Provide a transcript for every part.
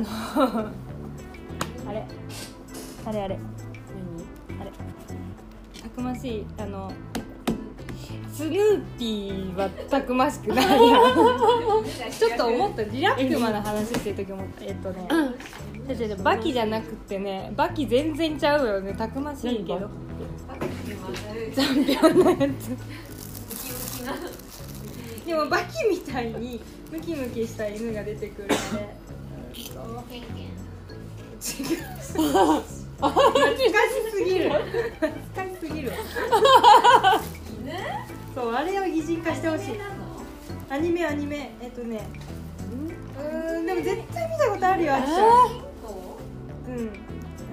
の あれあれあれ。あれ。たくましいあのスヌーピーはたくましくないや ちょっと思ったリラックマの話してる時思った。えっとね、違う違う違うバキじゃなくてねバキ全然ちゃうよねたくましいけど。チャンピオンのやつでもバキみたいにムキムキした犬が出てくるので違う懐かしすぎる。懐かしすぎる。犬 そうあれを擬人化してほしい。アニメアニメ。えっとね。うーんでも絶対見たことあるよあっちゃんこうん。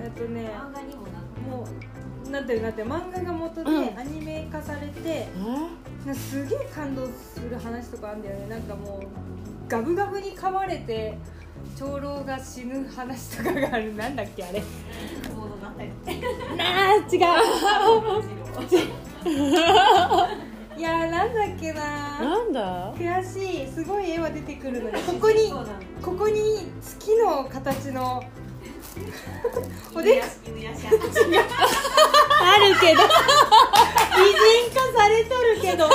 えっとね。う漫画にもなってもうなって漫画が元でうん。アニメ化されて、なんかすげえ感動する話とかあるんだよね。なんかもうガブガブに噛まれて長老が死ぬ話とかがある。なんだっけあれ。なあ違う。いやーなんだ？っけななんだ悔しい。すごい絵は出てくるのにここにここに月の形の。おでこあるけど。擬人化されとるけど。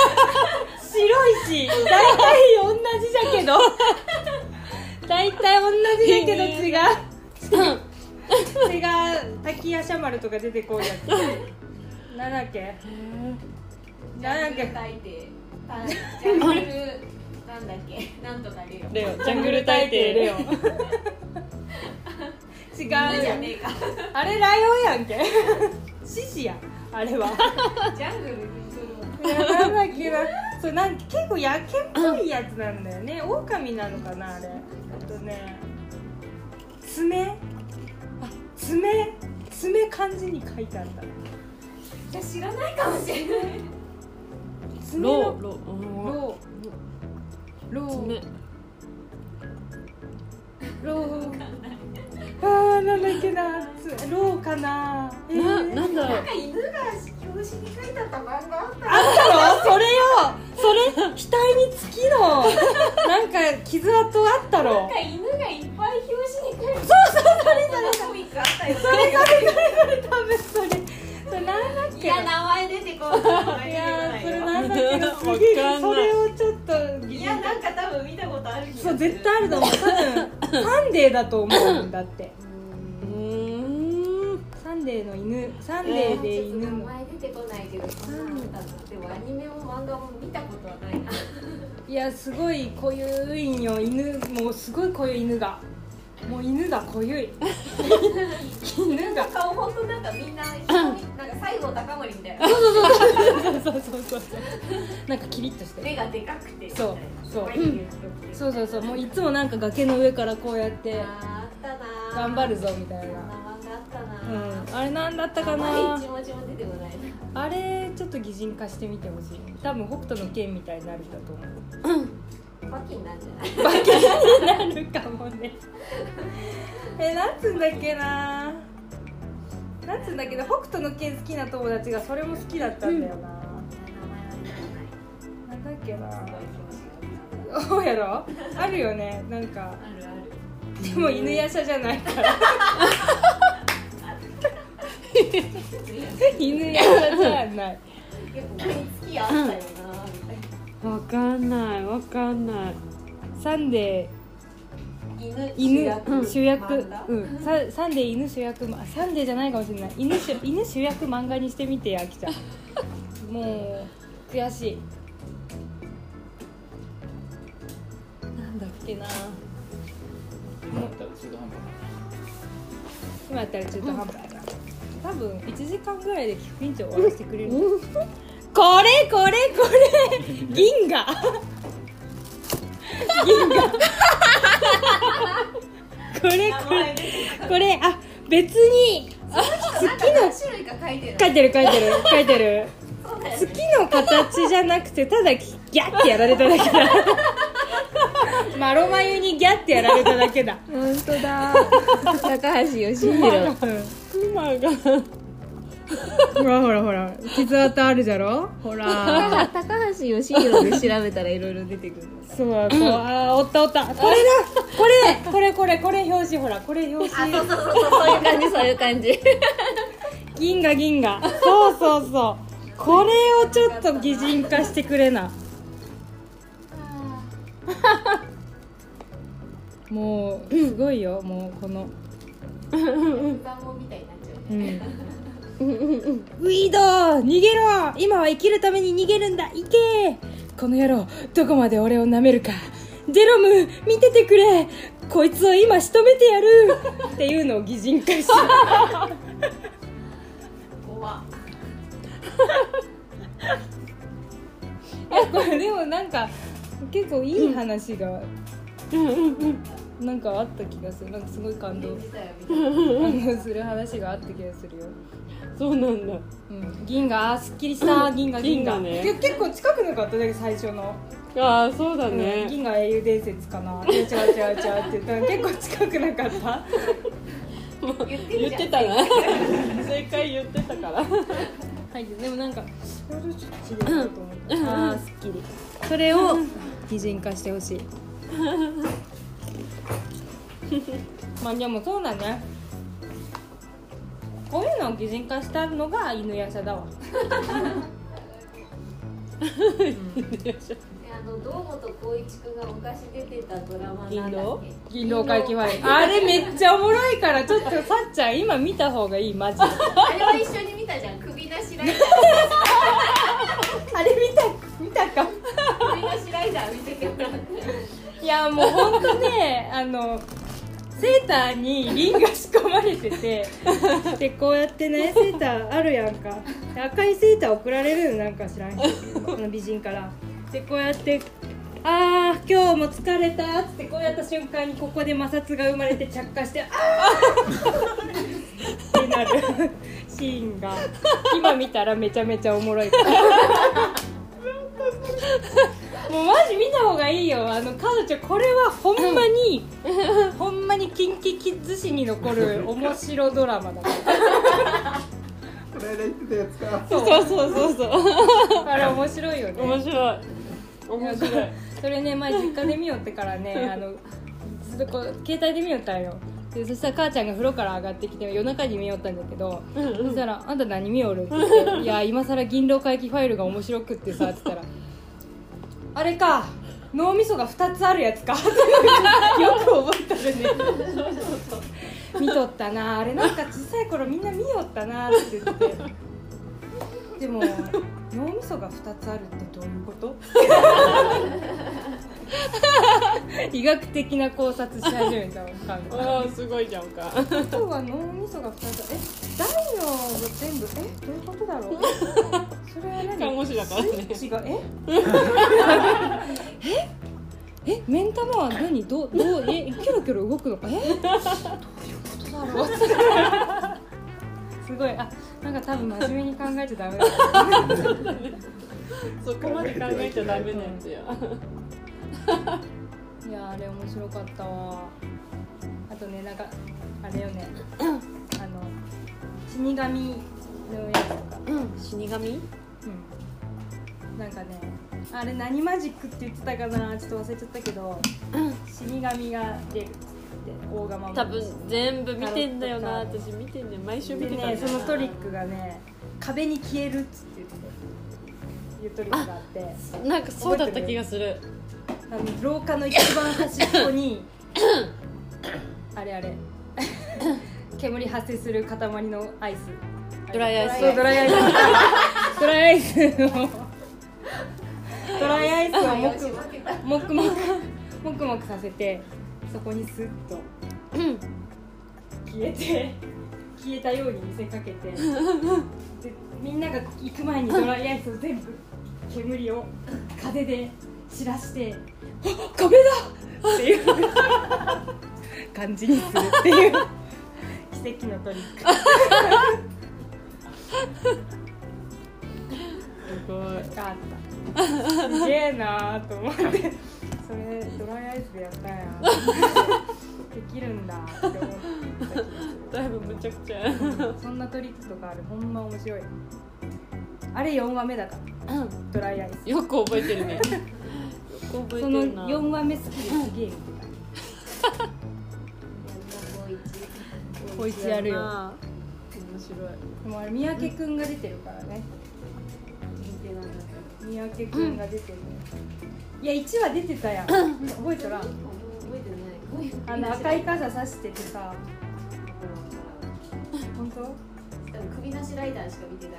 白いし大体同じじゃけど大体同じだけど違う。違う。滝夜叉丸とか出てこうやつなんだっけなんだっけジャングルなんだっけ？なんとかレオ。レオ。ジャングル大帝レオ。違う。あれライオンやんけ。獅子や。あれは。ジャングルなんだっけな。そうなんか結構野犬っぽいやつなんだよね。狼なのかなあれ。あとね爪？あ爪爪漢字に書いてあった。じゃ知らないかもしれない。爪の？ローロー。ロー。ロー。爪。ローあーなんだ。っけなつローかな。えー。ななんだろう。なんか犬が表紙に書いてあった漫画あったあったろそれよ。それ額につきの なんか傷跡あったろ。なんか犬がいっぱい表紙に書いてあった。そうそうそれそれ。コミックあったよそれそれそれそれ多分それ。それなんだっいけや名前出てこないいやーそれいなんだっけな。すげえ。それをちょっといやなんか多分見たことあるそう絶対あると思う。多分サンデーだと思うんだって。うーん。サンデーの犬サンデーで犬名の前出てこないけどそんなのあったのでもアニメも漫画も見たことはないな。いやすごい濃ゆいんよ犬もうすごい濃い犬がもう犬が濃ゆい。犬が。顔本当なんかみんな一緒になんか西郷隆盛みたいな。そうそうそうそうなんかキリッとしてる目がでかくて。そう。そう。そうそうそう。もういつもなんか崖の上からこうやってあーあったなー。頑張るぞみたいな。うん。あれなんだったかなあれちょっと擬人化してみてほしい。多分北斗の拳みたいになるんだと思う バキになんじゃない？バケになるかもね。えなんつうんだっけな。なんつうんだけど北斗の拳好きな友達がそれも好きだったんだよな、名前は出てこなんだっけな。そうやろ？あるよね。なんかでも犬やしゃじゃないから。犬やしゃじゃない。結構食いつきあったよ。なみたいなわかんないわかんない。サンデ犬ー。犬主主役。うん。ササンデー犬主役まあサンデーじゃないかもしれない。犬主犬主役漫画にしてみてやきちゃん。もう悔しい。なんだっけな。今だったら中途半端今やったら中途半端やな多分1時間ぐらいで菊院長終わらせてくれるこれこれこれ。銀河。銀河。これこれ。これあ別に。なんか何種類か書いてる。書いてる書いてる。月の形じゃなくてただギャッてやられただけだ。マロ眉にギャッてやられただけだ。本当だ。高橋義弘。うんクマがほらほらほら傷跡あるじゃろ？ほら。高橋義弘で調べたらいろいろ出てくるそうそうあーおったおった。これだ。これこれこれこれ表紙ほらこれ表紙。そうそうそういう感じそういう感じ。銀河銀河。そうそうそう。これをちょっと擬人化してくれな。もうすごいよもうこの。ダンボみたいになっちゃうね。うんウィード逃げろ。今は生きるために逃げるんだ。行け。この野郎どこまで俺を舐めるか。ジェロム見ててくれ。こいつを今仕留めてやる。っていうのを擬人化して。怖っ。いやこれでもなんか結構いい話がなんかあった気がする。なんかすごい感動。感動する話があった気がするよ、そうなんだ。うん、銀河すっきりした銀河銀河。ね。け結構近くなかったね最初の。ああそうだうんね、銀河英雄伝説かな。違う違う違うって言ったら結構近くなかった。言 っ言ってたな正解言ってたから。はいでもなんかああすっきり。それを擬人化してほしい。まあでもそうだねこういうのを擬人化したのが犬夜叉だわ。あの堂本光一君が昔出てたドラマなんだっけ？銀狼？回帰ファイル。あれめっちゃおもろいからちょっとさっちゃん今見た方がいいマジで。あれは一緒に見たじゃん。首なしライダー。あれ見た見たか？首なしライダー見ててもらっていやもうほんとねあのセーターにリンが仕込まれてて でこうやってねセーターあるやんか。で赤いセーター送られるのなんか知らんけど この美人から。でこうやって「あー今日も疲れた」っつってこうやった瞬間にここで摩擦が生まれて着火して「あー!」ってなる。シーンが。今見たらめちゃめちゃおもろいからもうマジ見た方がいいよ。あの彼女これはほんまにほんまにキンキキッズ史に残る 面白ドラマだ。からこ言ってたやつか。そうそうそうそう。あれ面白いよね。面白い。面白い。それね前実家で見よってからねあのずっとこう携帯で見よったんよ。でそしたら母ちゃんが風呂から上がってきて夜中に見よったんだけど、そしたら「あんた何見よる?」って言って「いや今更銀狼回帰ファイルが面白くってさ」って言ったら「あれか脳みそが2つあるやつか」よく覚えたるね。見とったな。あれなんか小さい頃みんな見よったなって言って。でも脳みそが2つあるってどういうこと？医学的な考察し始めたわかああすごいじゃんか。人は脳みそが2つ。え大脳が全部えどういうことだろう？それは何？看護師だからね。スイッチがえ？え？え？目ん玉は何？どうどうえ？キョロキョロ動くのか？え？どういうことだろう？すごい。あなんか多分真面目に考えちゃダメだ。そこまで考えちゃダメなやつやいやあれ面白かったわ。あとねなんかあれよね。あの死神のやつとか。死神？うん。なんかねあれ何マジックって言ってたかな？ちょっと忘れちゃったけど死神が出るっつって大釜も多分全部見てんだよな私見てんね毎週見でてたねそのトリックがね壁に消えるっつって言っていうトリックがあって。なんかそうだった気がするあの廊下の一番端っこに あれあれ 煙発生する塊のアイス。ドライアイス。そうドライアイス。ドライアイスをドライアイスをもくもくもくもくもくさせてそこにスッと消えて消えたように見せかけてでみんなが行く前にドライアイスを全部煙を風で散らして「あ壁だ!」って。いう感じにするっていう奇跡のトリックすごいがあったすげえなーと思って。それドライアイスでやったんやできるんだって思っただいぶむちゃくちゃそんなトリックとかあるほんま面白いあれ4話目だからうんドライアイスよく覚えてるね覚えてそのるな4話目好きですげえ。見てたこいつやるよ。面白い。でもあれ三宅くんが出てるからね。三宅くんが出てる。ねいや1話出てたやん。覚えとらん。覚えてない。あの赤い傘さしててさ。本当？首なしライダーしか見てない。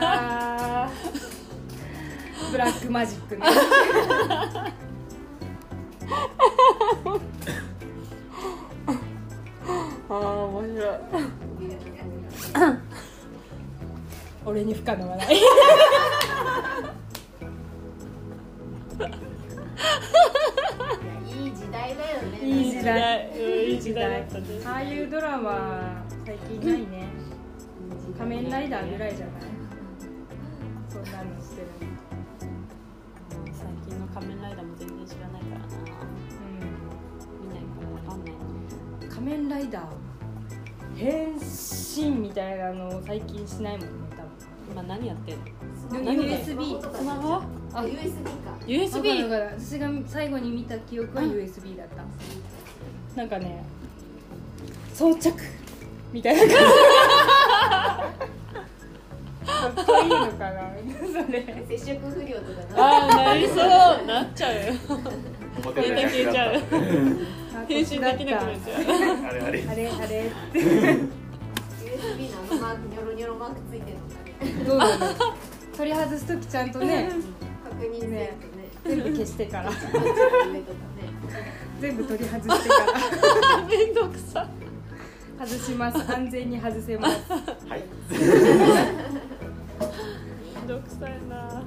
あーブラックマジックね。ああ面白い。俺に不可能はない。いい時代だよね。いい時代。うんいい時代だったね。ああいうドラマ最近ないね。仮面ライダーぐらいじゃない？そんなのしてるの仮面ライダーも全然知らないからな見ないからわかんないうん仮面ライダー変身みたいなの最近しないもんね今何やってんの？USB スマホあ USB か USB わかるわか。る私が最後に見た記憶は USB だった。なんかね装着みたいな感じ。か っこいいのかなそれ。接触不良とかな。ああなりそう。なっちゃうよ。表データ消えちゃうあ編集できなくなっちゃう。あれあれ。あれあれ。USB のあのマークニョロニョロマークついてるのかね。どうなの取り外す時ちゃんとね確認ね。全部消してから。全部取り外してから。めんどくさ。外します。安全に外せます。はいさいな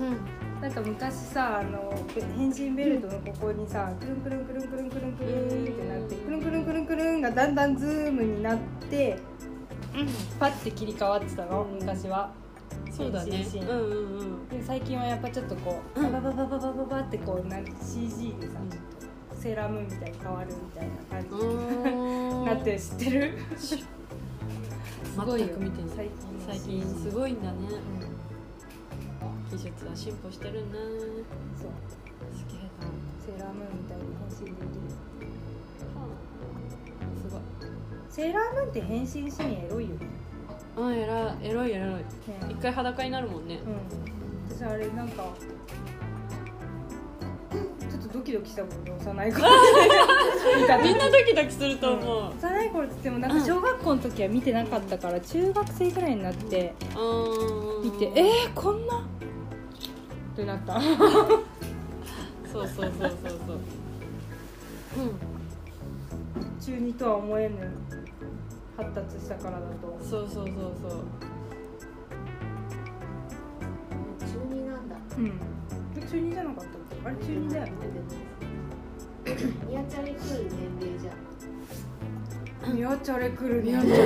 うんなんか昔さあの変身ベルトのここにさくるんくるんくるんくるんくるんくるんってなってくるんくるんくるんくるんがだんだんズームになってパッて切り替わってたの昔は。そうだね、うんうんうん、で最近はやっぱちょっとこう、うん、バババババババってこうな CG でさ、うん、セーラームーンみたいに変わるみたいな感じなって知ってるすごいよ、近、最近すごいんだね、うん技術は進歩してるねそう。すげえなセーラームーンみたいに変身できる。すごいセーラームーンって変身シーンエロいよね。うんエラエロいエロい。ね一回裸になるもんね。うん。私あれなんかドキドキしたもんね幼い頃。見た時みんなドキドキすると思う。幼い頃って言ってもなんか小学校の時は見てなかったから中学生ぐらいになってうん。見てえー、こんな？ってなった。そうそうそうそうそう。中二とは思えぬ発達したからだと。うんそうそうそうそう。中二なんだ。うん。え中二じゃなかった？あれ中二だよね。ニヤチャレ来る年齢じゃんニヤチャレ来るニヤチャチャ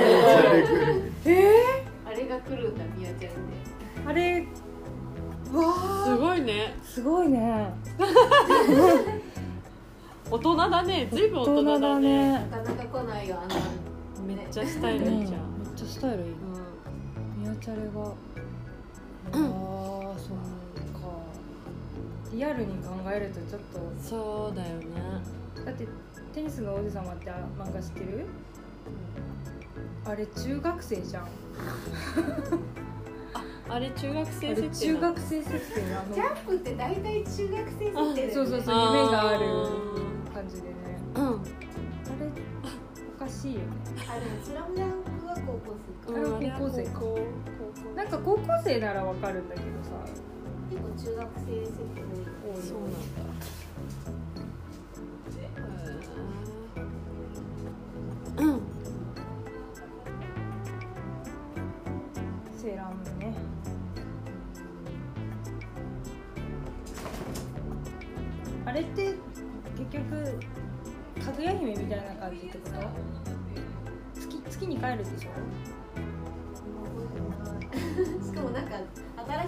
レえあれが来るんだ。ニヤチャレでー、あれわすあごいね。すごいね。大人だね。ずいぶん大人だね。なかなか来ないよあんなめっちゃスタイルいいじゃん、めっちゃスタイルいい。うん。ニヤチャレが。ああそっかリアルに考えるとちょっと。そうだよね。だってテニスの王子様って漫画知ってる？あれ中学生じゃん。ああれ中学生れ設定中学生設定あの？ジャンプって大体中学生設定だよね。そうそうそう。夢がある感じでね。うん。あれおかしいよね。あでもスラムダンクは高校生か。あれは高校生か高校。なんか高校生ならわかるんだけどさ中学生設定多い多いそうなんだ。うん。セーラームーンね。あれって結局かぐや姫みたいな感じってこと？月月に帰るでしょ？しかもなんか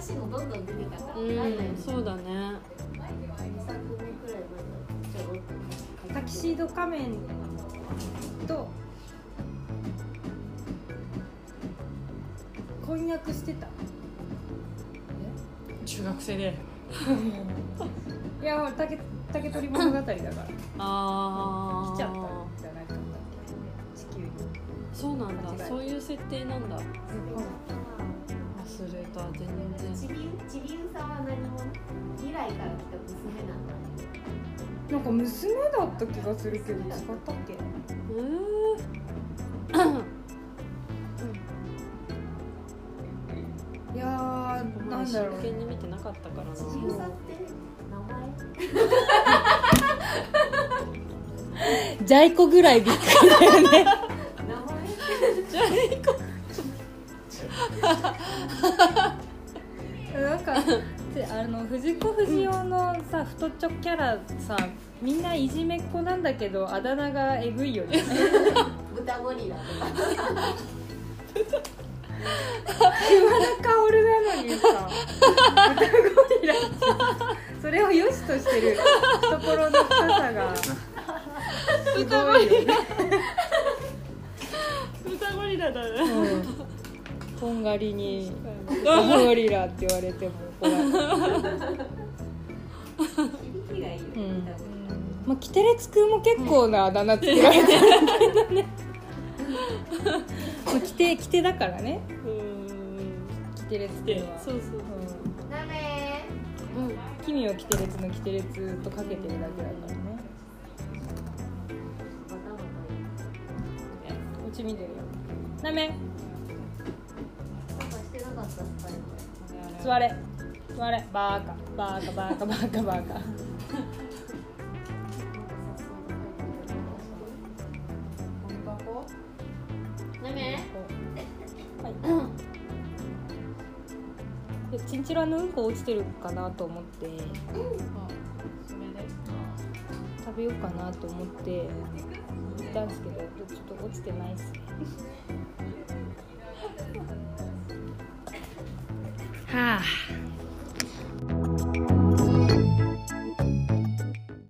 新しいのどんどん出てきたからうんそうだね。2作目くらいまでちょろっとかぐタキシード仮面と婚約してた。中学生で。いや竹竹取物語だから。来ああちゃったそうなんだ。そういう設定なんだ。忘れた。全ち然びちびうさは何者？未来から来た娘なんだ。なんか娘だった気がするけど違ったっけ？うー。ん。いやーなんだろう。真剣に見てなかったからな。ちびうさって名前？ジャイコぐらいびっくりだよねなんかであの藤子不二雄のさ太っちょキャラさみんないじめっ子なんだけどあだ名がえぐいよね。豚ゴリラとか島田薫なのにさ豚ゴリラそれを良しとしてる懐の深さがすごいよね。豚ゴリラだねうんとんがりに豚ゴリラって言われても怒らないうん。まあ、キテレツくんも結構なあだ名つけられてるけどね。まあ、キテキテだからね。キテレツくんでは。そうそうう。ん。ラダメうん。君をキテレツのキテレツとかけてるだけだからね。バタバタうち見てるよ。なめ座れ。座れ。バーカ。バーカバーカバーカバーカ。はい。でチンチラのうんこ落ちてるかなと思って。食べようかなと思って。行ったんですけどちょっと落ちてないっすねはあ